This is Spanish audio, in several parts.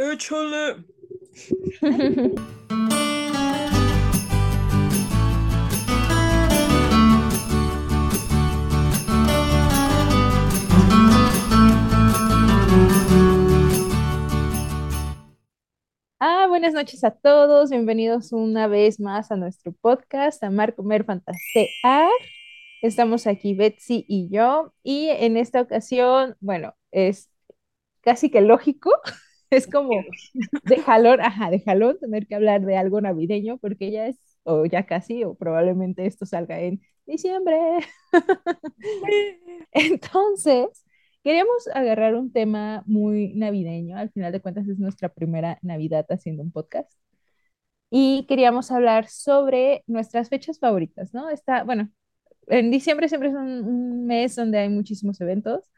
Échale. Ah, buenas noches a todos, bienvenidos una vez más a nuestro podcast, Amar, Comer, Fantasear. Estamos aquí Betsy y yo, y en esta ocasión, bueno, es casi que lógico, es como de jalón, ajá, de jalón tener que hablar de algo navideño, porque ya es, o ya casi, o probablemente esto salga en diciembre. Entonces, queríamos agarrar un tema muy navideño, al final de cuentas es nuestra primera Navidad haciendo un podcast. Y queríamos hablar sobre nuestras fechas favoritas, ¿no? Está, bueno, en diciembre siempre es un, un mes donde hay muchísimos eventos.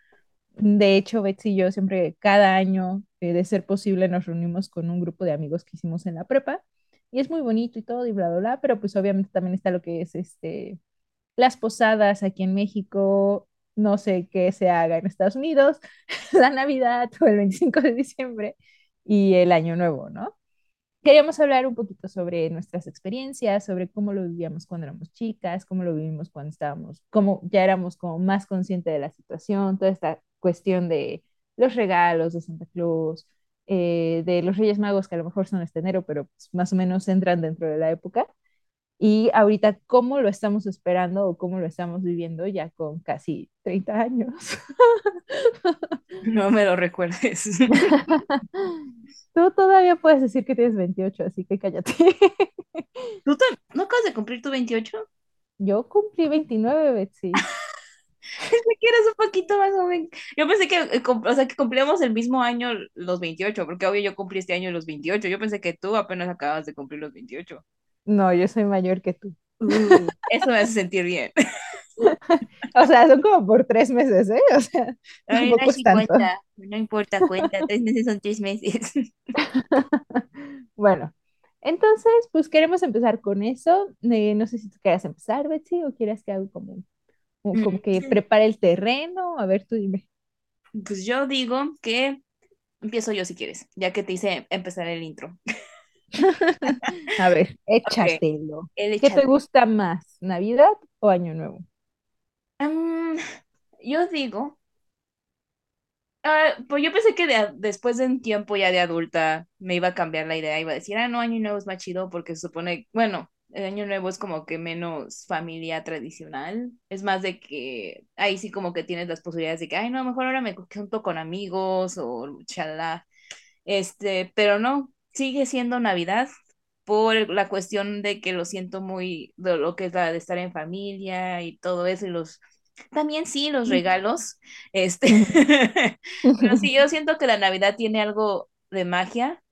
De hecho, Betsy y yo siempre, cada año, eh, de ser posible, nos reunimos con un grupo de amigos que hicimos en la prepa. Y es muy bonito y todo, y bla, bla, pero pues obviamente también está lo que es este, las posadas aquí en México, no sé qué se haga en Estados Unidos, la Navidad o el 25 de diciembre y el Año Nuevo, ¿no? Queríamos hablar un poquito sobre nuestras experiencias, sobre cómo lo vivíamos cuando éramos chicas, cómo lo vivimos cuando estábamos, cómo ya éramos como más conscientes de la situación, toda esta cuestión de los regalos de Santa Claus, eh, de los Reyes Magos, que a lo mejor son este enero, pero pues, más o menos entran dentro de la época. Y ahorita, ¿cómo lo estamos esperando o cómo lo estamos viviendo ya con casi 30 años? No me lo recuerdes. Tú todavía puedes decir que tienes 28, así que cállate. ¿Tú te- no acabas de cumplir tu 28? Yo cumplí 29, Betsy. Que eras un poquito más joven. Yo pensé que, eh, o sea, que cumplíamos el mismo año los 28, porque obvio yo cumplí este año los 28. Yo pensé que tú apenas acabas de cumplir los 28. No, yo soy mayor que tú. Uh, eso me hace sentir bien. O sea, son como por tres meses, ¿eh? O sea, Ay, no, cuenta, no importa, cuenta, tres meses son tres meses. Bueno, entonces, pues queremos empezar con eso. Eh, no sé si tú quieras empezar, Betsy, o quieras que haga como, como, como que prepare el terreno. A ver, tú dime. Pues yo digo que empiezo yo si quieres, ya que te hice empezar el intro. A ver, échatelo. El ¿Qué te gusta más, Navidad o Año Nuevo? Mm, yo digo, ah, pues yo pensé que de después de un tiempo ya de adulta me iba a cambiar la idea, iba a decir, ah, no, Año Nuevo es más chido porque se supone, bueno, el Año Nuevo es como que menos familia tradicional, es más de que ahí sí como que tienes las posibilidades de que, ay, no, mejor ahora me junto con amigos o chalá, este, pero no, sigue siendo Navidad por la cuestión de que lo siento muy, de lo que es la de estar en familia y todo eso y los también sí, los regalos, este, pero sí, yo siento que la Navidad tiene algo de magia.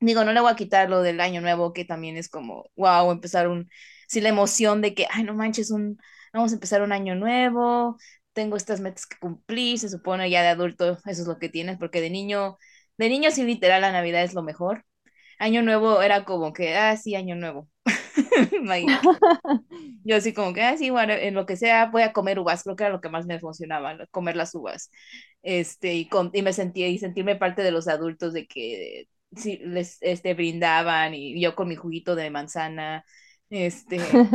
Digo, no le voy a quitar lo del Año Nuevo, que también es como, wow, empezar un, sí, la emoción de que, ay, no manches, un, vamos a empezar un año nuevo, tengo estas metas que cumplir, se supone ya de adulto, eso es lo que tienes, porque de niño, de niño sí, literal, la Navidad es lo mejor. Año Nuevo era como que, ah, sí, Año Nuevo. Yo así como que, ah, sí, bueno, en lo que sea voy a comer uvas, creo que era lo que más me emocionaba, lo- comer las uvas. Este, y, con, y me sentía, y sentirme parte de los adultos de que sí, les este, brindaban y yo con mi juguito de manzana, este,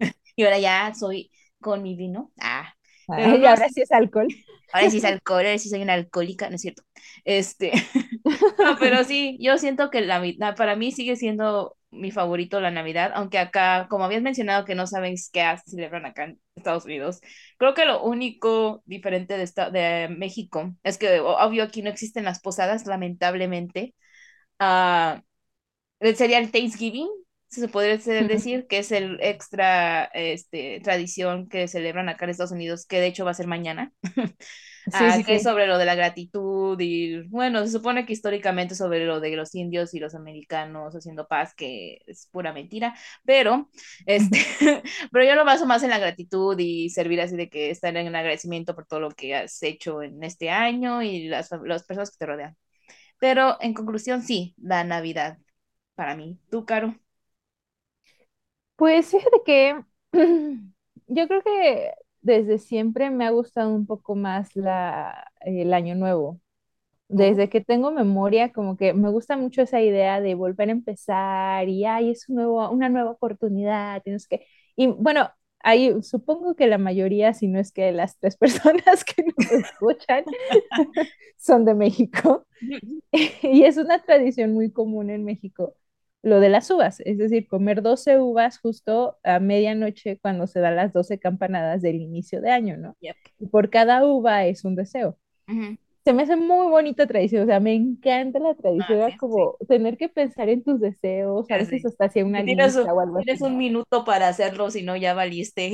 y ahora ya soy con mi vino, ah, Ay, ahora sí es alcohol. ahora sí es alcohol, ahora sí soy una alcohólica, no es cierto, este, no, pero sí, yo siento que la, mi- la- para mí sigue siendo mi favorito la Navidad, aunque acá, como habías mencionado que no sabéis qué celebran acá en Estados Unidos, creo que lo único diferente de, esta- de México es que, obvio, aquí no existen las posadas, lamentablemente. Sería el Thanksgiving, se podría decir, que es el extra este, tradición que celebran acá en Estados Unidos, que de hecho va a ser mañana. Sí, Ah, sí, que es sí. sobre lo de la gratitud y bueno, se supone que históricamente sobre lo de los indios y los americanos haciendo paz, que es pura mentira, pero este, pero yo lo baso más en la gratitud y servir así de que estar en agradecimiento por todo lo que has hecho en este año y las, las personas que te rodean. Pero en conclusión, sí, la Navidad para mí. ¿Tú, Caro? Pues fíjate que yo creo que desde siempre me ha gustado un poco más la, el Año Nuevo. Desde que tengo memoria, como que me gusta mucho esa idea de volver a empezar y ay, es un nuevo, una nueva oportunidad. Tienes que... Y bueno, ahí supongo que la mayoría, si no es que las tres personas que nos escuchan, son de México. y es una tradición muy común en México lo de las uvas, es decir, comer 12 uvas justo a medianoche cuando se dan las 12 campanadas del inicio de año, ¿no? Yep. Y por cada uva es un deseo. Se me hace muy bonita tradición, o sea, me encanta la tradición, Ah, sí. como tener que pensar en tus deseos, a veces hasta hacía una Tienes un, o algo así, tienes un ¿no? minuto para hacerlo, si no ya valiste.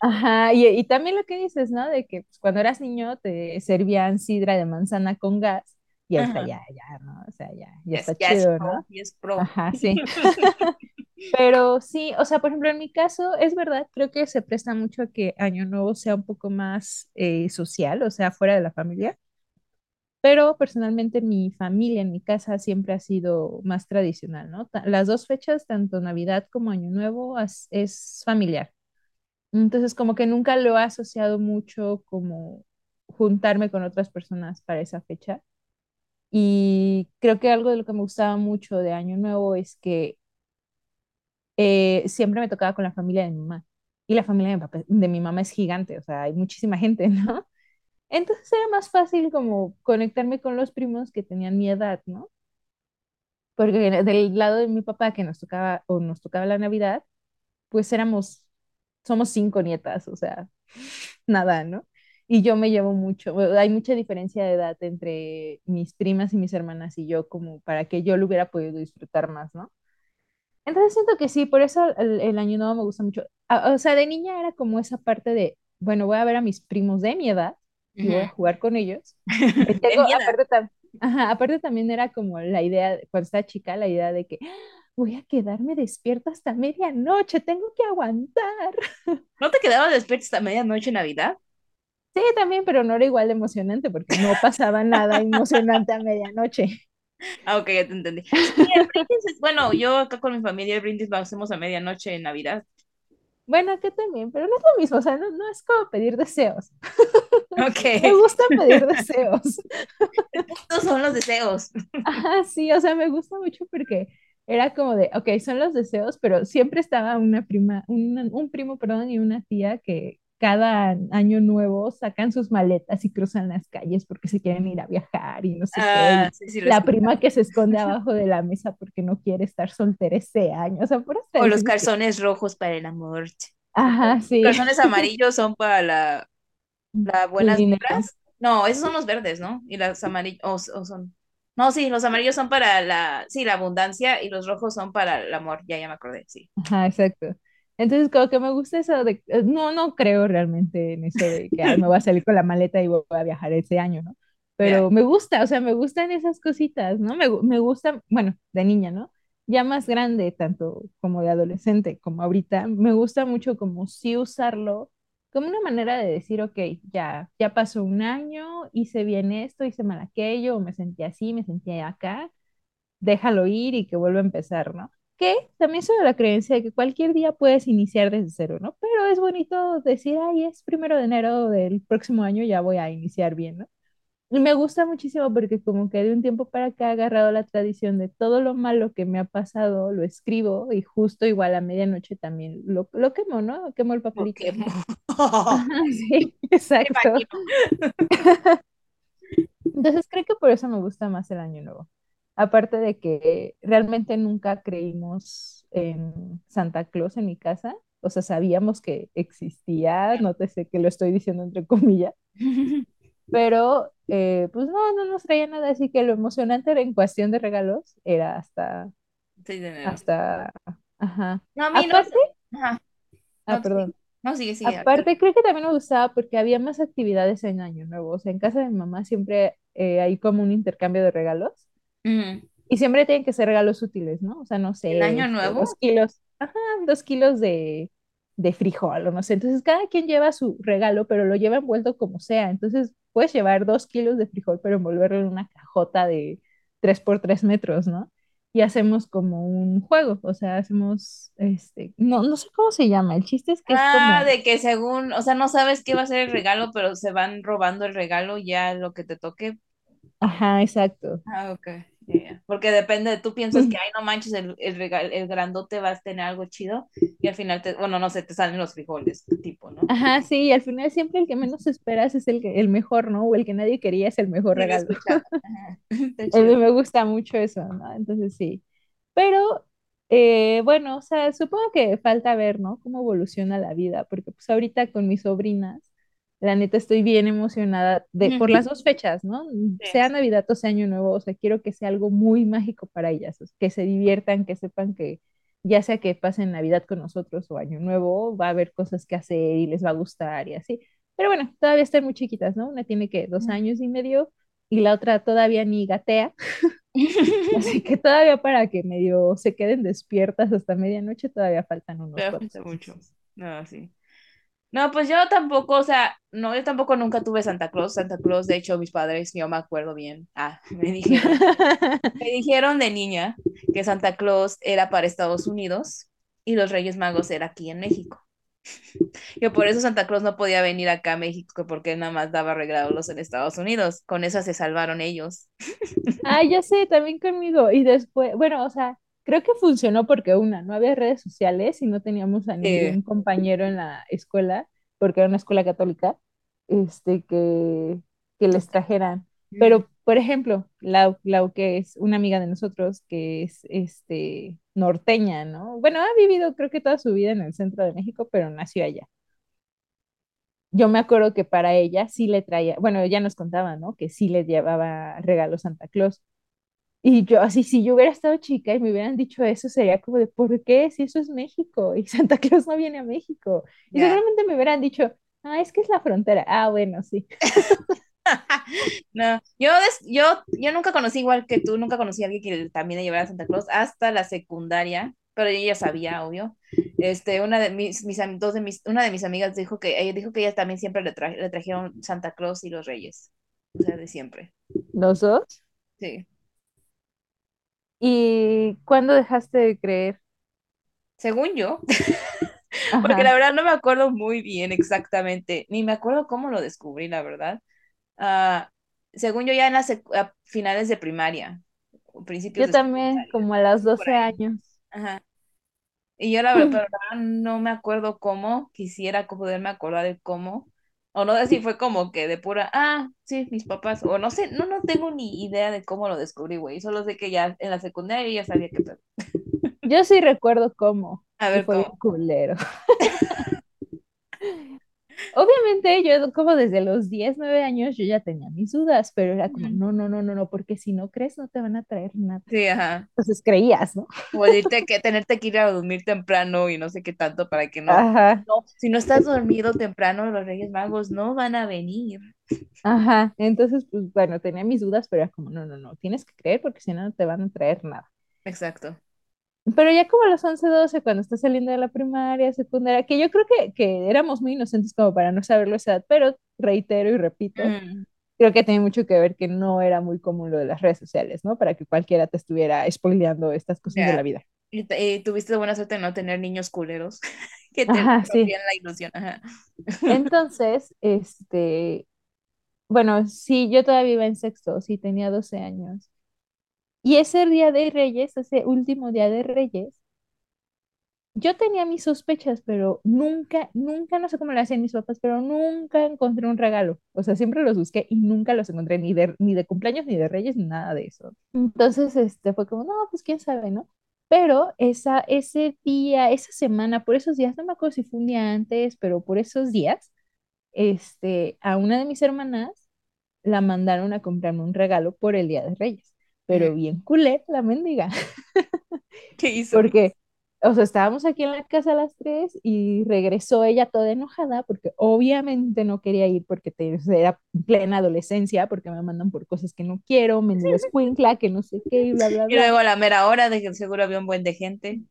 Ajá, y, y también lo que dices, ¿no? De que pues, cuando eras niño te servían sidra de manzana con gas y ahorita Ajá. ya, ya, ¿no? O sea, ya, ya Yes, está ya es chido, pro, ¿no? es pro. Ajá, sí. Pero sí, o sea, por ejemplo, en mi caso, es verdad, creo que se presta mucho a que Año Nuevo sea un poco más eh, social, o sea, fuera de la familia. Pero personalmente mi familia, en mi casa, siempre ha sido más tradicional, ¿no? Las dos fechas, tanto Navidad como Año Nuevo, es familiar. Entonces, como que nunca lo he asociado mucho como juntarme con otras personas para esa fecha. Y creo que algo de lo que me gustaba mucho de Año Nuevo es que eh, siempre me tocaba con la familia de mi mamá. Y la familia de mi, papá- de mi mamá es gigante, o sea, hay muchísima gente, ¿no? Entonces era más fácil como conectarme con los primos que tenían mi edad, ¿no? Porque del lado de mi papá que nos tocaba o nos tocaba la Navidad, pues éramos, somos cinco nietas, o sea, nada, ¿no? Y yo me llevo mucho, hay mucha diferencia de edad entre mis primas y mis hermanas y yo como para que yo lo hubiera podido disfrutar más, ¿no? Entonces siento que sí, por eso el, el año nuevo me gusta mucho. O sea, de niña era como esa parte de, bueno, voy a ver a mis primos de mi edad y voy a jugar con ellos. Eh, tengo, aparte, tam- ajá, aparte también era como la idea, cuando estaba chica, la idea de que "Ah, voy a quedarme despierta hasta medianoche, tengo que aguantar. ¿No te quedabas despierto hasta medianoche en Navidad? Sí, también, pero no era igual de emocionante porque no pasaba nada emocionante a medianoche. Ah, ok, ya te entendí. Sí, el brindis es, bueno, yo acá con mi familia el brindis lo hacemos a medianoche en Navidad. Bueno, que también, pero no es lo mismo, o sea, no, no es como pedir deseos. Ok, Me gusta pedir deseos. estos son los deseos. Ajá, sí, o sea, me gusta mucho porque era como de, ok, son los deseos, pero siempre estaba una prima, una- un primo, perdón, y una tía que cada año nuevo sacan sus maletas y cruzan las calles porque se quieren ir a viajar y no sé qué. Ah, sí, sí, la prima que se esconde abajo de la mesa porque no quiere estar soltera ese año. O sea, puras O los que... calzones rojos para el amor. Ajá, Los sí, calzones amarillos son para la, el buenas vibras. No, esos son los verdes, ¿no? Y los amarillos, o, o son. No, sí, los amarillos son para la, sí, la abundancia y los rojos son para el amor. Ya, ya me acordé, sí. Ajá, exacto. Entonces, como que me gusta eso de, eh, no, no creo realmente en eso de que ay, me voy a salir con la maleta y voy a viajar ese año, ¿no? Pero me gusta, o sea, me gustan esas cositas, ¿no? Me, me gusta, bueno, de niña, ¿no? Ya más grande, tanto como de adolescente, como ahorita, me gusta mucho como sí usarlo como una manera de decir, ok, ya, ya pasó un año, hice bien esto, hice mal aquello, o me sentí así, me sentí acá, déjalo ir y que vuelva a empezar, ¿no? Que también soy de la creencia de que cualquier día puedes iniciar desde cero, ¿no? Pero es bonito decir, ay, es primero de enero del próximo año, ya voy a iniciar bien, ¿no? Y me gusta muchísimo porque como que de un tiempo para acá he agarrado la tradición de todo lo malo que me ha pasado, lo escribo y justo igual a medianoche también lo, lo quemo, ¿no? Quemo el papelito. Pokémon. Ajá, sí, exacto. Entonces creo que por eso me gusta más el año nuevo. Aparte de que realmente nunca creímos en Santa Claus en mi casa. O sea, sabíamos que existía, no te sé que lo estoy diciendo entre comillas, pero eh, pues no, no nos traía nada, así que lo emocionante era en cuestión de regalos era hasta, 6 de hasta, ajá. No, a mí no. Aparte, Ajá. ah, No, perdón. No, sigue, Aparte, creo que también me gustaba porque había más actividades en Año Nuevo. O sea, en casa de mi mamá siempre eh, hay como un intercambio de regalos Y siempre tienen que ser regalos útiles, ¿no? O sea, no ¿El sé, año este, nuevo? dos kilos, ajá, dos kilos de, de frijol o no sé. Entonces, cada quien lleva su regalo, pero lo lleva envuelto como sea. Entonces, puedes llevar dos kilos de frijol, pero envolverlo en una cajota de tres por tres metros, ¿no? Y hacemos como un juego, o sea, hacemos, este, no, no sé cómo se llama. El chiste es que es Ah, como de que según, o sea, no sabes qué va a ser el regalo, pero se van robando el regalo ya lo que te toque. Ajá, exacto. Ah, ok. Porque depende, tú piensas que, ay, no manches, el, el, rega- el grandote va a tener algo chido y al final, te, bueno, no sé, te salen los frijoles, tipo, ¿no? Ajá, sí, y al final siempre el que menos esperas es el, que- el mejor, ¿no? O el que nadie quería es el mejor regalo. me gusta mucho eso, ¿no? Entonces sí. Pero, eh, bueno, o sea, supongo que falta ver, ¿no? Cómo evoluciona la vida, porque pues ahorita con mis sobrinas, la neta estoy bien emocionada de, por las dos fechas, ¿no? Sea. Navidad o sea Año Nuevo, o sea, quiero que sea algo muy mágico para ellas, que se diviertan, que sepan que ya sea que pasen Navidad con nosotros o Año Nuevo, va a haber cosas que hacer y les va a gustar y así. Pero bueno, todavía están muy chiquitas, ¿no? Una tiene que dos años y medio y la otra todavía ni gatea. Así que todavía para que medio se queden despiertas hasta medianoche, todavía faltan unos falta mucho. No, sí. No, pues yo tampoco, o sea, no, yo tampoco nunca tuve Santa Claus. Santa Claus, de hecho, mis padres, yo me acuerdo bien. Ah, me dijeron, me dijeron de niña que Santa Claus era para Estados Unidos y los Reyes Magos era aquí en México. Que por eso Santa Claus no podía venir acá a México porque él nada más daba regalos en Estados Unidos. Con eso se salvaron ellos. Ah, ya sé, también conmigo. Y después, bueno, o sea, creo que funcionó porque una, no había redes sociales y no teníamos a Eh, ningún compañero en la escuela, porque era una escuela católica, este, que, que les trajeran. mm, Pero, por ejemplo, Lau, Lau, que es una amiga de nosotros, que es, este, norteña, ¿no? Bueno, ha vivido creo que toda su vida en el centro de México, pero nació allá. Yo me acuerdo que para ella sí le traía, bueno, ella nos contaba, ¿no? Que sí le llevaba regalos Santa Claus. Y yo, así, si yo hubiera estado chica y me hubieran dicho eso, sería como de, ¿por qué? Si eso es México y Santa Claus no viene a México. Y seguramente me hubieran dicho, ah, es que es la frontera. Ah, bueno, sí. No, yo, des- yo, yo nunca conocí igual que tú, nunca conocí a alguien que también le llevara a Santa Claus hasta la secundaria, pero yo ya sabía, obvio. Este, una de mis, dos de mis, una de mis amigas dijo que ella dijo que ella también siempre le, tra- le trajeron Santa Claus y los Reyes, o sea, de siempre. ¿Los dos? Sí. ¿Y cuándo dejaste de creer? Según yo, porque la verdad no me acuerdo muy bien exactamente, ni me acuerdo cómo lo descubrí, la verdad. Ah, según yo ya en las a finales de primaria, principios Yo de también, como a los por 12 ahí. años. Ajá. Y yo la verdad, pero la verdad no me acuerdo cómo, quisiera poderme acordar de cómo, o no sé si fue como que de pura, ah, sí, mis papás, o no sé, no, no tengo ni idea de cómo lo descubrí, güey, solo sé que ya en la secundaria ya sabía que pedo. Yo sí recuerdo cómo, A ver fue cómo. culero. Obviamente yo como desde los 10 9 años yo ya tenía mis dudas, pero era como, no, no, no, no, no, porque si no crees no te van a traer nada. Sí, ajá. Entonces creías, ¿no? O irte que tenerte que ir a dormir temprano y no sé qué tanto para que no, Ajá, no, si no estás dormido temprano, los Reyes Magos no van a venir. ajá. Entonces, pues bueno, tenía mis dudas, pero era como, no, no, no, tienes que creer porque si no, no te van a traer nada. Exacto. Pero ya como a los 11 12 cuando estás saliendo de la primaria, secundaria, que yo creo que, que éramos muy inocentes como para no saberlo esa edad, pero reitero y repito, Mm, creo que tiene mucho que ver que no era muy común lo de las redes sociales, ¿no? Para que cualquiera te estuviera spoileando estas cosas de la vida. Y, te- y tuviste buena suerte de no tener niños culeros que te Ajá, sí. la ilusión. Ajá. Entonces, este, bueno, sí, yo todavía iba en sexto, sí, tenía 12 años. Y ese día de Reyes, ese último día de Reyes, yo tenía mis sospechas, pero nunca, nunca, no sé cómo lo hacían mis papás, pero nunca encontré un regalo. O sea, siempre los busqué y nunca los encontré, ni de, ni de cumpleaños, ni de Reyes, ni nada de eso. Entonces, este, fue como, no, pues quién sabe, ¿no? Pero esa, ese día, esa semana, por esos días, no me acuerdo si fue un día antes, pero por esos días, este, a una de mis hermanas la mandaron a comprarme un regalo por el Día de Reyes, pero bien culé la mendiga, ¿Qué hizo? porque, o sea, estábamos aquí en la casa a las tres y regresó ella toda enojada porque obviamente no quería ir porque te- era plena adolescencia, porque me mandan por cosas que no quiero, mendiga escuincla, que no sé qué y bla, bla, Y bla. luego a la mera hora de que seguro había un buen de gente.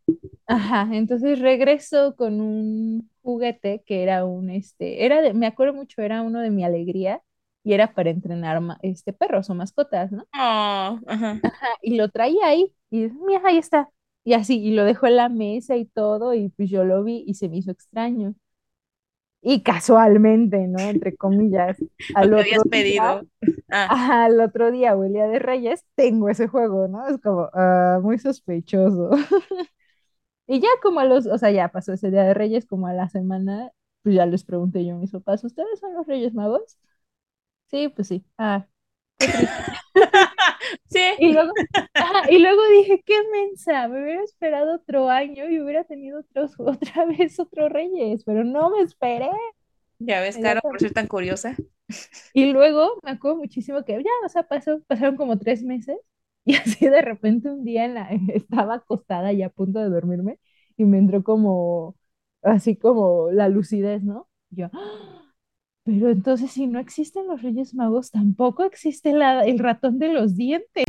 Ajá, entonces regresó con un juguete que era un, este, era de, me acuerdo mucho, era uno de mi alegría y era para entrenar este, perros o mascotas, ¿no? Oh, ajá. Ajá, y lo traía ahí y mira, ahí está. Y así, y lo dejó en la mesa y todo y pues yo lo vi y se me hizo extraño. Y casualmente, ¿no? Entre comillas, al Lo que otro habías día, pedido. Ah, ajá, al otro día o el día de Reyes, tengo ese juego, ¿no? Es como ah, muy sospechoso. Y ya como a los, o sea, ya pasó ese día de Reyes, como a la semana, pues ya les pregunté yo a mis papás, ¿ustedes son los Reyes Magos? Sí, pues sí. Ah, qué sí. Y luego, ajá, y luego dije, qué mensa, me hubiera esperado otro año y hubiera tenido otros, otra vez otro Reyes, pero no me esperé. Ya ves, Caro, por ser tan curiosa. Y luego me acuerdo muchísimo que ya, o sea, pasó, pasaron como tres meses y así de repente un día en la, estaba acostada y a punto de dormirme y me entró como, así como la lucidez, ¿no? Y yo, "Ah, pero entonces si no existen los Reyes Magos, tampoco existe la, el ratón de los dientes.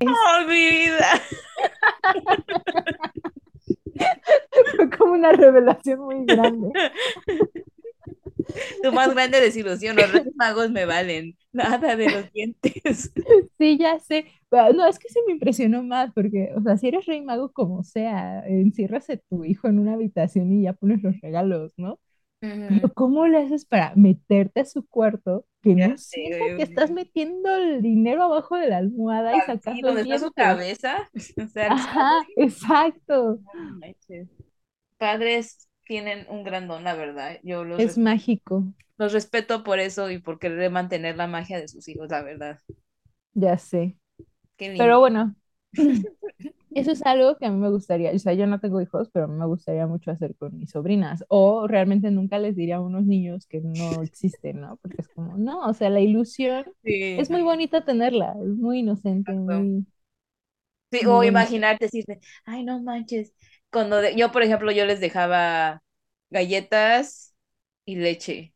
¡Oh, mi vida! Fue como una revelación muy grande. Tu más grande desilusión, los Reyes Magos me valen. Nada de los dientes. Sí, ya sé. Pero no, es que se me impresionó más porque, o sea, si eres rey mago como sea, encierras a tu hijo en una habitación y ya pones los regalos, ¿no? ¿Cómo le haces para meterte a su cuarto que Ya no sé, que estás metiendo el dinero abajo de la almohada y Sí, sacando donde está su cabeza. O sea, Ajá, exacto. Padres tienen un gran don, la verdad. Yo los, Es mágico, los respeto por eso y por querer mantener la magia de sus hijos, la verdad. ya sé. Qué lindo. Pero bueno, eso es algo que a mí me gustaría, o sea, yo no tengo hijos, pero me gustaría mucho hacer con mis sobrinas. O realmente nunca les diría a unos niños que no existen, ¿no? Porque es como, no, o sea, la ilusión Sí, es muy bonita tenerla, es muy inocente, muy, Sí, o imaginarte decirte, ay, no manches. Cuando de- yo, por ejemplo, yo les dejaba galletas y leche.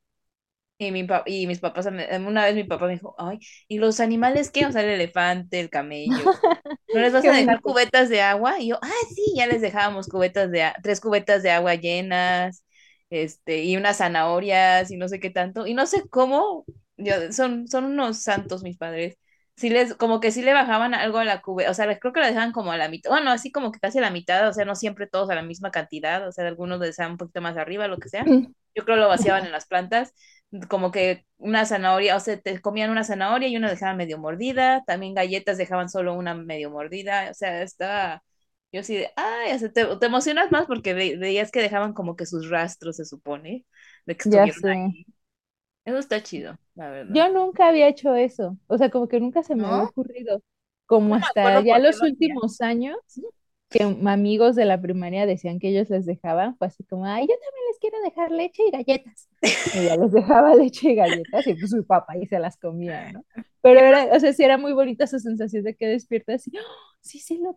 Y, mi y mis papás, me- una vez mi papá me dijo, ay, ¿y los animales qué? O sea, el elefante, el camello. ¿No les vas a dejar cubetas de agua? Y yo, ah, sí, ya les dejábamos cubetas de, tres cubetas de agua llenas, este, y unas zanahorias y no sé qué tanto. Y no sé cómo, yo, son, son unos santos mis padres. Sí les, como que sí le bajaban algo a la cubeta, o sea, les- creo que la dejaban como a la mitad, bueno, así como que casi a la mitad, o sea, no siempre todos a la misma cantidad, o sea, algunos les dejaban un poquito más arriba, lo que sea. Yo creo lo vaciaban en las plantas, como que una zanahoria, o sea, te comían una zanahoria y una dejaban medio mordida, también galletas dejaban solo una medio mordida, o sea, estaba, yo sí de, ay, o sea, te, te emocionas más porque ve- veías que dejaban como que sus rastros, se supone, de que Ya estuvieron sé. ahí. Eso está chido, la verdad. Yo nunca había hecho eso, o sea, como que nunca se me había ¿No? ocurrido, como No hasta ya los últimos años que amigos de la primaria decían que ellos les dejaban, fue así como, ay, yo también les quiero dejar leche y galletas. Y ya les dejaba leche y galletas y pues su papá y se las comía, ¿no? Pero era, o sea, sí era muy bonita esa sensación de que despiertas y, ¡oh! sí se lo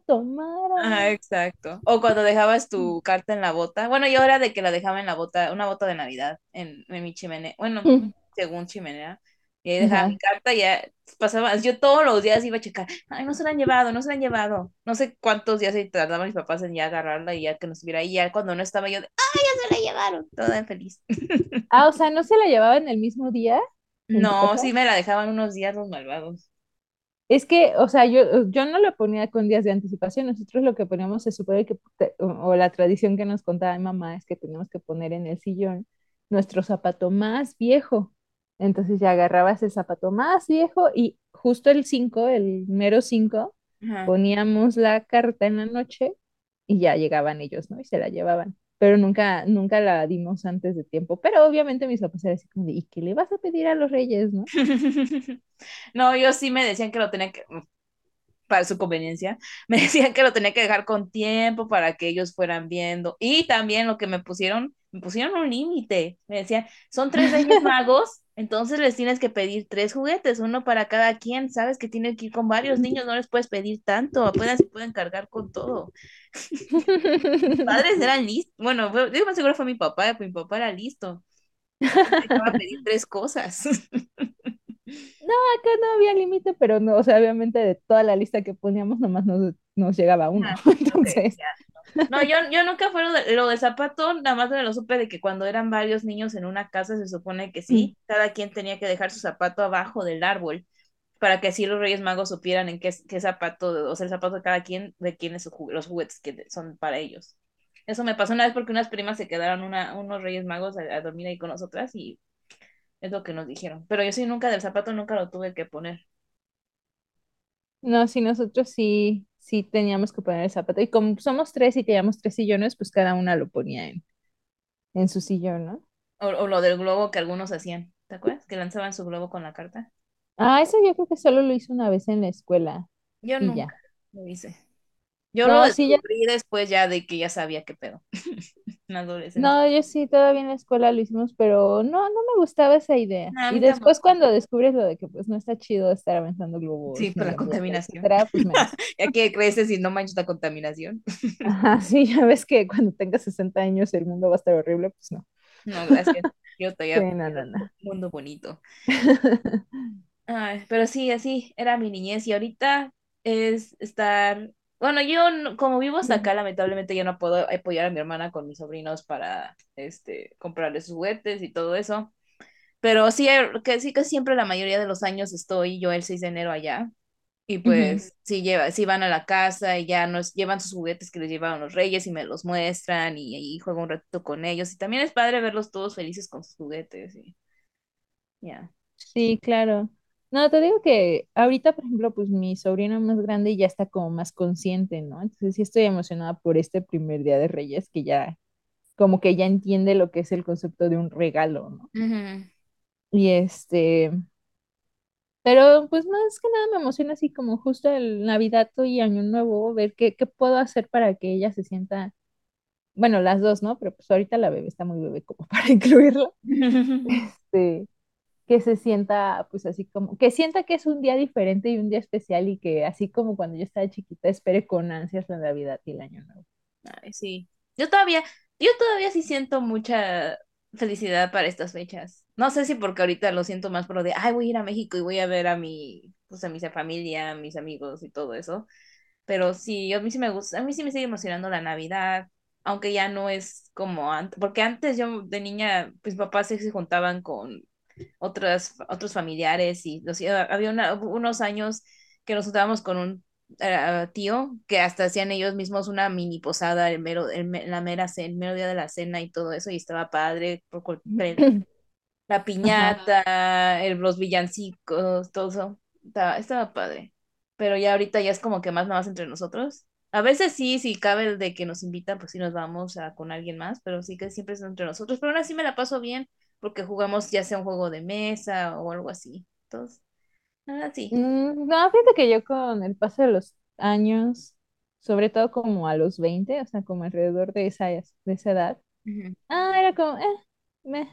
Ajá, tomaron. exacto. O cuando dejabas tu carta en la bota. Bueno, yo era de que la dejaba en la bota, una bota de Navidad en, en mi chimenea. Bueno, según chimenea. Y ahí dejaba mi carta y ya pasaba. Yo todos los días iba a checar. Ay, no se la han llevado, no se la han llevado. No sé cuántos días se tardaban mis papás en ya agarrarla y ya que no estuviera ahí. Ya cuando no estaba yo de, ¡ay, ya se la llevaron! Toda feliz. Ah, o sea, ¿no se la llevaban el mismo día No, sí me la dejaban unos días los malvados. Es que, o sea, yo, yo no lo ponía con días de anticipación. Nosotros lo que poníamos se supone que, o, o la tradición que nos contaba mi mamá es que teníamos que poner en el sillón nuestro zapato más viejo. Entonces ya agarrabas el zapato más viejo y justo el 5, el mero 5, Ajá. poníamos la carta en la noche y ya llegaban ellos, ¿no? Y se la llevaban. Pero nunca, nunca la dimos antes de tiempo. Pero obviamente mis papás eran así como de, ¿y qué le vas a pedir a los reyes, no? No, yo sí me decían que lo tenía que, para su conveniencia, me decían que lo tenía que dejar con tiempo para que ellos fueran viendo. Y también lo que me pusieron, me pusieron un límite. Me decían, son tres reyes magos, entonces les tienes que pedir tres juguetes, uno para cada quien. Sabes que tienen que ir con varios niños, no les puedes pedir tanto, apenas se pueden cargar con todo. Mis padres eran listos. Bueno, fue- yo más seguro fue mi papá, mi papá era listo. Dejaba pedir tres cosas. acá no había límite, pero no, o sea, obviamente de toda la lista que poníamos, nomás nos, nos llegaba uno. Ah, Entonces. No, yo, yo nunca fue lo, de, lo del zapato, nada más me lo supe de que cuando eran varios niños en una casa se supone que sí, cada quien tenía que dejar su zapato abajo del árbol para que así los Reyes Magos supieran en qué, qué zapato, o sea, el zapato de cada quien, de quién es su los juguetes que son para ellos. Eso me pasó una vez porque unas primas se quedaron una, unos Reyes Magos a, a dormir ahí con nosotras y es lo que nos dijeron. Pero yo sí nunca del zapato nunca lo tuve que poner. No, sí, nosotros sí, sí teníamos que poner el zapato. Y como somos tres y teníamos tres sillones, pues cada una lo ponía en, en su sillón, ¿no? O, o lo del globo que algunos hacían. ¿Te acuerdas? Que lanzaban su globo con la carta. Ah, eso yo creo que solo lo hice una vez en la escuela Yo nunca ya. lo hice. Yo lo No, sí, ya. descubrí después ya de que ya sabía qué pedo. No, yo sí, todavía en la escuela lo hicimos, pero no, no me gustaba esa idea. No, Y tampoco. después cuando descubres lo de que pues no está chido estar aventando globos Sí, por la contaminación. etcétera, pues. Ya que creces y no manches la contaminación. Ajá, sí, ya ves que cuando tengas 60 años el mundo va a estar horrible, pues no. No, gracias. Yo Sí, todavía no, quiero no, no. un mundo bonito. Ay, pero sí, así era mi niñez y ahorita es estar, bueno, yo no- como vivo hasta acá, lamentablemente yo no puedo apoyar a mi hermana con mis sobrinos para, este, comprarles sus juguetes y todo eso, pero sí, eh, que sí que siempre la mayoría de los años estoy yo el 6 de enero allá. Y pues sí lleva, sí van a la casa y ya nos llevan sus juguetes que les llevaron los reyes y me los muestran y ahí juego un ratito con ellos. Y también es padre verlos todos felices con sus juguetes y ya. Sí, claro. No, te digo que ahorita, por ejemplo, pues mi sobrina más grande ya está como más consciente, ¿no? Entonces sí estoy emocionada por este primer día de Reyes, que ya como que ya entiende lo que es el concepto de un regalo, ¿no? Y este, pero pues más que nada me emociona así como justo el Navidad y Año Nuevo, ver qué, qué puedo hacer para que ella se sienta, bueno, las dos, ¿no? Pero pues ahorita la bebé está muy bebé como para incluirla. Este, que se sienta, pues así como, que sienta que es un día diferente y un día especial y que así como cuando yo estaba chiquita, espere con ansias la Navidad y el Año Nuevo. Ay, sí. Yo todavía, yo todavía sí siento mucha felicidad para estas fechas. No sé si porque ahorita lo siento más por lo de, ay, voy a ir a México y voy a ver a mi, pues a mi familia, a mis amigos y todo eso. Pero sí, a mí sí me gusta, a mí sí me sigue emocionando la Navidad, aunque ya no es como antes, porque antes yo de niña, pues papás sí se juntaban con otras, otros familiares y los, había una- unos años que nos juntábamos con un eh, tío que hasta hacían ellos mismos una mini posada el mero, el, la mera cena, el mero día de la cena y todo eso y estaba padre, por cual- la piñata, el, los villancicos, todo eso, estaba, estaba padre, pero ya ahorita ya es como que más nada más entre nosotros. A veces sí, si cabe el de que nos invitan, pues sí nos vamos a, con alguien más, pero sí que siempre es entre nosotros, pero aún así me la paso bien porque jugamos ya sea un juego de mesa o algo así. Entonces, nada, sí. Mm, No, fíjate que yo con el paso de los años, sobre todo como a los 20 o sea, como alrededor de esa, de esa edad, ah, era como, eh, meh,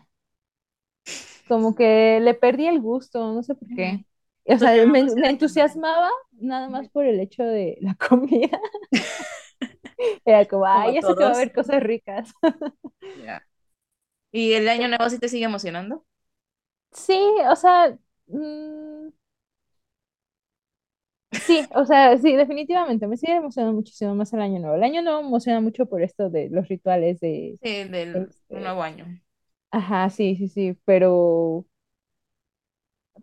como que le perdí el gusto, no sé por qué. O sea, me, me entusiasmaba nada más por el hecho de la comida. Era como, ay, ya sé que va a haber cosas ricas. Ya. ¿Y el año nuevo sí te sigue emocionando? Sí, o sea, mm, sí, o sea, sí, definitivamente me sigue emocionando muchísimo más el año nuevo. El año nuevo me emociona mucho por esto de los rituales de, Sí, del este, nuevo año. ajá, sí, sí, sí, pero,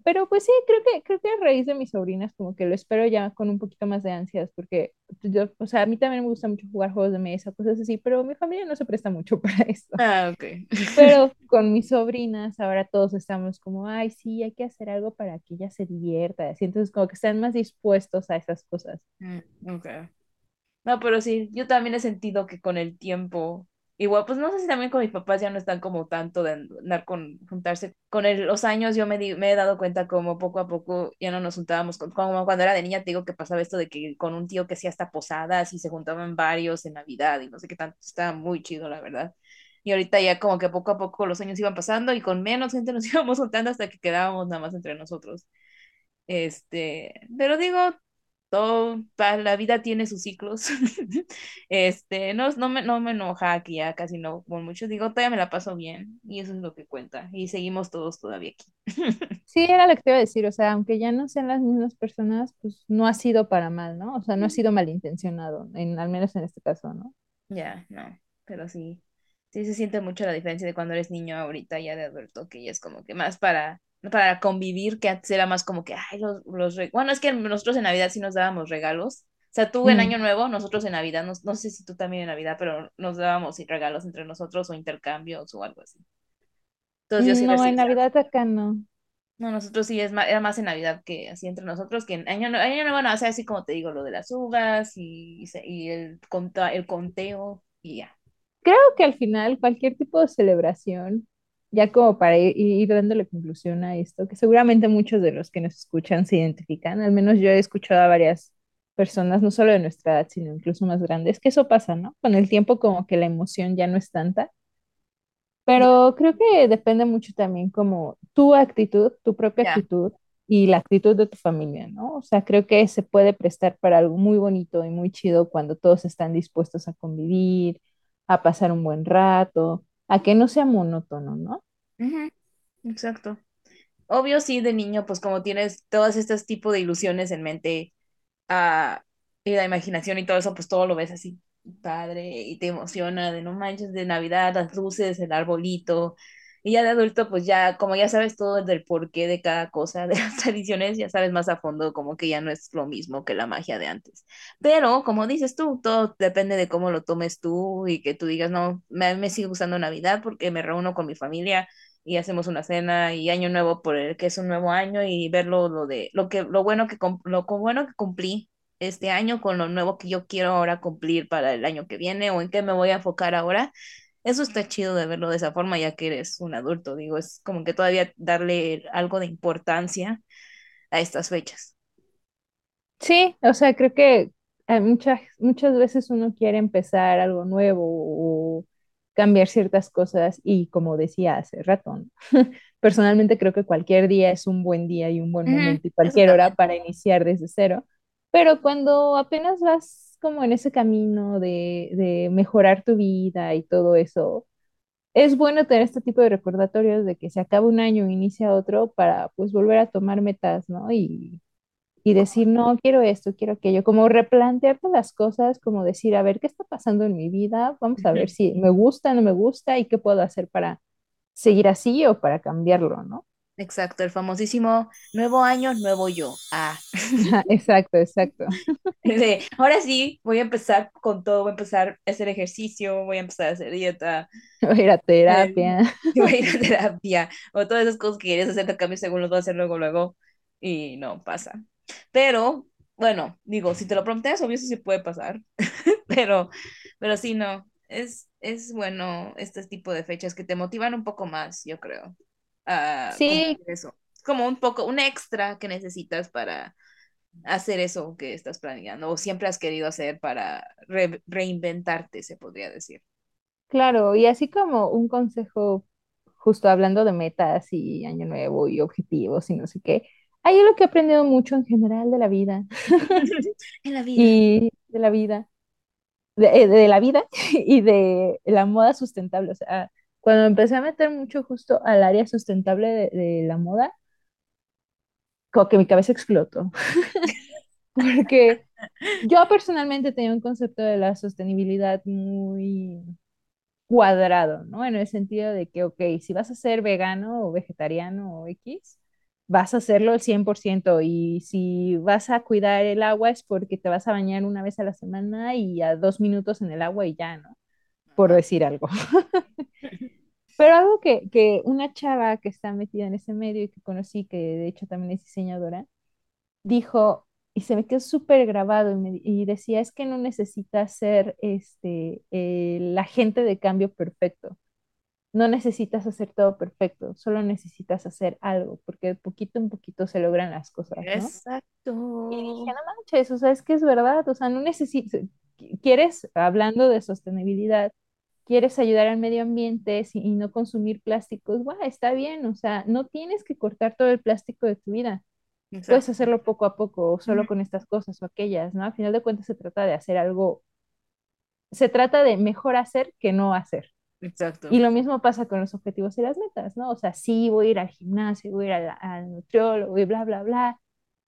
pero pues sí, creo que, creo que a raíz de mis sobrinas como que lo espero ya con un poquito más de ansias, porque pues, yo, o sea, a mí también me gusta mucho jugar juegos de mesa, cosas así, pero mi familia no se presta mucho para esto. Ah, ok. Pero con mis sobrinas, ahora todos estamos como, ay, sí, hay que hacer algo para que ella se divierta. Así, entonces, como que están más dispuestos a esas cosas. Mm, ok. No, pero sí, yo también he sentido que con el tiempo, igual, pues no sé si también con mis papás ya no están como tanto de andar con juntarse. Con el- los años yo me, di- me he dado cuenta como poco a poco ya no nos juntábamos, con, como cuando era de niña te digo que pasaba esto de que con un tío que hacía hasta posadas y se juntaban varios en Navidad y no sé qué tanto, estaba muy chido, la verdad. Y ahorita ya como que poco a poco los años iban pasando y con menos gente nos íbamos juntando hasta que quedábamos nada más entre nosotros. Este, pero digo, todo, la vida tiene sus ciclos. Este, no, no me, no me enoja que ya casi no con mucho. Digo, todavía me la paso bien y eso es lo que cuenta. Y seguimos todos todavía aquí. Sí, era lo que te iba a decir, o sea, aunque ya no sean las mismas personas, pues no ha sido para mal, ¿no? O sea, no ha sido malintencionado, en, al menos en este caso, ¿no? Ya, no, pero sí, sí se siente mucho la diferencia de cuando eres niño ahorita ya de adulto, que ya es como que más para, para convivir, que antes era más como que, ay, los, los, bueno, es que nosotros en Navidad sí nos dábamos regalos, O sea, tú en Mm, Año Nuevo, nosotros en Navidad, no, no sé si tú también en Navidad, pero nos dábamos regalos entre nosotros o intercambios o algo así. Entonces yo sí No, en. Navidad acá no. No, nosotros sí es más, era más en Navidad que así entre nosotros, que en Año, Nue- Año Nuevo, no, o sea, así como te digo, lo de las uvas y, y el, el conteo y ya. Creo que al final cualquier tipo de celebración, ya como para ir, ir dándole conclusión a esto, que seguramente muchos de los que nos escuchan se identifican, al menos yo he escuchado a varias personas, no solo de nuestra edad, sino incluso más grandes, que eso pasa, ¿no? Con el tiempo como que la emoción ya no es tanta, pero creo que depende mucho también como tu actitud, tu propia ya. actitud y la actitud de tu familia, ¿no? O sea, creo que se puede prestar para algo muy bonito y muy chido cuando todos están dispuestos a convivir, a pasar un buen rato, a que no sea monótono, ¿no? Exacto. Obvio, sí, de niño, pues como tienes todos estos tipos de ilusiones en mente, ah, y la imaginación y todo eso, pues todo lo ves así, padre, y te emociona de no manches, de Navidad, las luces, el arbolito. Y ya de adulto, pues ya, como ya sabes todo del porqué de cada cosa, de las tradiciones, ya sabes más a fondo, como que ya no es lo mismo que la magia de antes. Pero, como dices tú, todo depende de cómo lo tomes tú y que tú digas, no, me, me sigue gustando Navidad porque me reúno con mi familia y hacemos una cena y año nuevo por el que es un nuevo año y verlo lo de lo que lo bueno que lo bueno que cumplí este año con lo nuevo que yo quiero ahora cumplir para el año que viene o en qué me voy a enfocar ahora. Eso está chido de verlo de esa forma ya que eres un adulto, digo, es como que todavía darle algo de importancia a estas fechas. Sí, o sea, creo que muchas, muchas veces uno quiere empezar algo nuevo o cambiar ciertas cosas y como decía hace rato, ¿no? Personalmente creo que cualquier día es un buen día y un buen momento y cualquier hora para iniciar desde cero, pero cuando apenas vas como en ese camino de, de mejorar tu vida y todo eso, es bueno tener este tipo de recordatorios de que se acaba un año, inicia otro para pues volver a tomar metas, ¿no? Y y decir, no, quiero esto, quiero aquello, como replantearte las cosas, como decir, a ver, ¿qué está pasando en mi vida? Vamos a ver si me gusta, no me gusta y qué puedo hacer para seguir así o para cambiarlo, ¿no? Exacto, el famosísimo nuevo año, nuevo yo. Ah. Exacto, exacto. De, ahora sí, voy a empezar con todo, voy a empezar a hacer ejercicio, voy a empezar a hacer dieta, Voy a ir a eh, terapia. voy a ir a terapia, o todas esas cosas que querías hacer de cambio según los vas a hacer luego, luego, y no pasa. Pero, bueno, digo, si te lo prometes, obvio eso sí puede pasar, pero, pero sí, no, es, es bueno este tipo de fechas que te motivan un poco más, yo creo, a Sí, cumplir eso. Es como un poco, un extra que necesitas para hacer eso que estás planeando o siempre has querido hacer para re- reinventarte, se podría decir. claro, y así como un consejo, justo hablando de metas y año nuevo y objetivos y no sé qué, hay algo que he aprendido mucho en general de la vida En la vida. y de la vida. de, de la vida y de la moda sustentable. O sea, cuando empecé a meter mucho justo al área sustentable de, de la moda, como que mi cabeza explotó. Porque yo personalmente tenía un concepto de la sostenibilidad muy cuadrado, ¿no? En el sentido de que, ok, si vas a ser vegano o vegetariano o X, vas a hacerlo al 100% y si vas a cuidar el agua es porque te vas a bañar una vez a la semana y a dos minutos en el agua y ya, ¿no? Por decir algo. Pero algo que, que una chava que está metida en ese medio y que conocí, que de hecho también es diseñadora, dijo, y se me quedó súper grabado, y, me- y decía, es que no necesitas ser este, el agente de cambio perfecto, no necesitas hacer todo perfecto, solo necesitas hacer algo, porque de poquito en poquito se logran las cosas, ¿no? Y dije, Exacto. no manches, o sea, es que es verdad, o sea, no necesitas, quieres, hablando de sostenibilidad, quieres ayudar al medio ambiente y no consumir plásticos, bueno, está bien, o sea, no tienes que cortar todo el plástico de tu vida, puedes hacerlo poco a poco, o solo con estas cosas o aquellas, ¿no? Al final de cuentas se trata de hacer algo, se trata de mejor hacer que no hacer. Y Exacto. lo mismo pasa con los objetivos y las metas, ¿no? O sea, sí, voy a ir al gimnasio, voy a ir al, al nutriólogo y bla, bla, bla,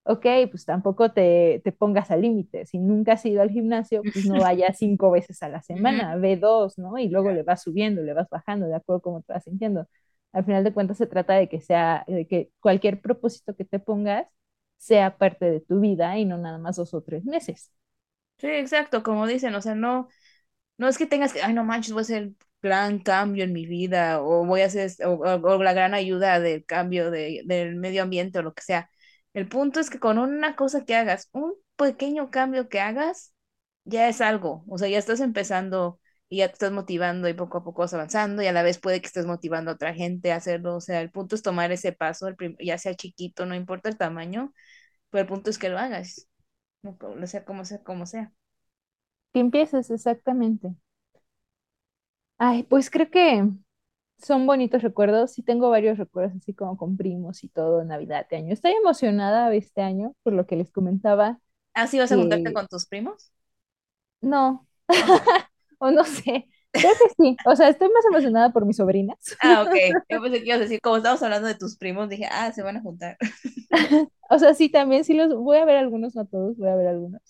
ok, pues tampoco te, te pongas al límite. Si nunca has ido al gimnasio, pues no vayas cinco veces a la semana, ve dos, ¿no? Y luego le vas subiendo, le vas bajando, de acuerdo a cómo te vas sintiendo. Al final de cuentas se trata de que sea, de que cualquier propósito que te pongas sea parte de tu vida y no nada más dos o tres meses. Sí, exacto, como dicen, o sea, no, no es que tengas que, ay, no manches, voy a hacer gran cambio en mi vida, o voy a hacer, o, o- o la gran ayuda del cambio de, del medio ambiente o lo que sea. El punto es que con una cosa que hagas, un pequeño cambio que hagas, ya es algo, o sea, ya estás empezando y ya te estás motivando y poco a poco vas avanzando y a la vez puede que estés motivando a otra gente a hacerlo, o sea, el punto es tomar ese paso, el ya sea chiquito, no importa el tamaño, pero el punto es que lo hagas, o sea, como sea, como sea. Que empieces exactamente. Ay, pues creo que son bonitos recuerdos. Sí tengo varios recuerdos así como con primos y todo, Navidad de año. Estoy emocionada este año por lo que les comentaba Ah, ¿sí vas a juntarte con tus primos? no, o no sé. Creo que sí. O sea, estoy más emocionada por mis sobrinas. Ah, ok. Yo pensé que ibas a decir, como estábamos hablando de tus primos, dije, ah, se van a juntar. O sea, sí, también sí los voy a ver algunos, no todos, voy a ver algunos.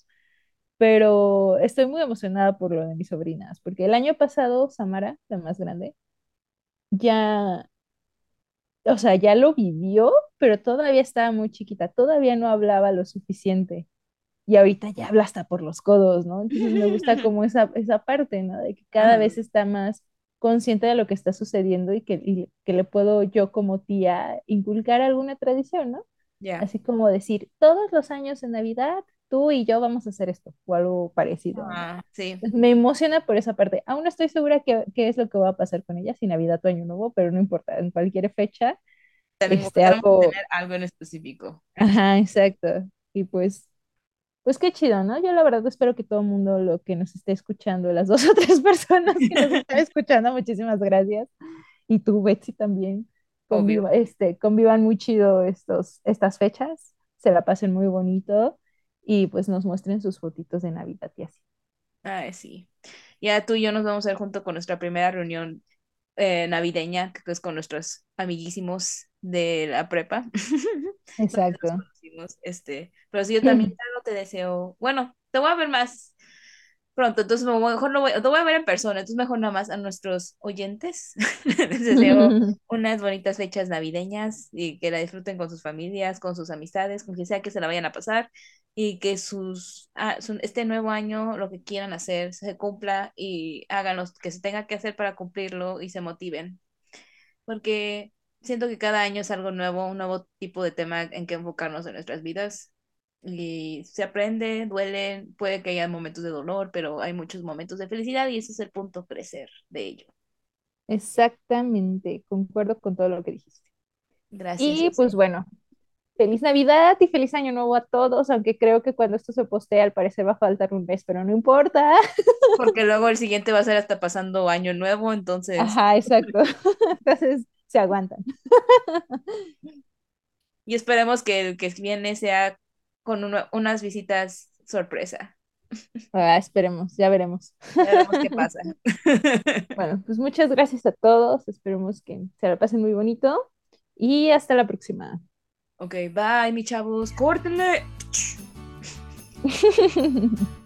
Pero estoy muy emocionada por lo de mis sobrinas, porque el año pasado Samara, la más grande, ya, o sea, ya lo vivió, pero todavía estaba muy chiquita, todavía no hablaba lo suficiente. Y ahorita ya habla hasta por los codos, ¿no? Entonces me gusta como esa, esa parte, ¿no? De que cada vez está más consciente de lo que está sucediendo y que, y que le puedo yo como tía inculcar alguna tradición, ¿no? Así como decir, todos los años en Navidad, tú y yo vamos a hacer esto, o algo parecido, ¿no? Ah, sí. Me emociona por esa parte. Aún no estoy segura qué, qué es lo que va a pasar con ella, si Navidad o Año Nuevo, pero no importa, en cualquier fecha, este, algo, tener algo en específico. ajá, exacto. Y pues, pues qué chido, ¿no? Yo la verdad espero que todo el mundo lo que nos esté escuchando, las dos o tres personas que nos están escuchando, muchísimas gracias. Y tú, Betsy, también, conviva, este, convivan muy chido estos, estas fechas, se la pasen muy bonito y pues nos muestren sus fotitos de Navidad y así. Ay, sí. Ya tú y yo nos vamos a ver junto con nuestra primera reunión eh, navideña, que es con nuestros amiguísimos de la prepa. Exacto. este, pero sí, yo también te deseo, bueno, te voy a ver más pronto, entonces mejor lo voy, te voy a ver en persona, entonces mejor nada más a nuestros oyentes les deseo unas bonitas fechas navideñas y que la disfruten con sus familias, con sus amistades, con quien sea que se la vayan a pasar y que sus, ah, su- este nuevo año lo que quieran hacer se cumpla y hagan lo que se tenga que hacer para cumplirlo y se motiven porque siento que cada año es algo nuevo, un nuevo tipo de tema en que enfocarnos en nuestras vidas. Y se aprende, duele, puede que haya momentos de dolor, pero hay muchos momentos de felicidad y ese es el punto, crecer de ello. Exactamente, concuerdo con todo lo que dijiste. Gracias, Y José. pues bueno, feliz Navidad y feliz Año Nuevo a todos, aunque creo que cuando esto se postee al parecer va a faltar un mes, pero no importa. Porque luego el siguiente va a ser hasta pasando año nuevo, entonces, Ajá, exacto. Entonces se aguantan. y esperemos que el que viene sea con una- unas visitas sorpresa. Ah, esperemos, ya veremos. Ya veremos qué pasa. Bueno, pues muchas gracias a todos. Esperemos que se la pasen muy bonito y hasta la próxima. Ok, bye, mi chavos, córtenle.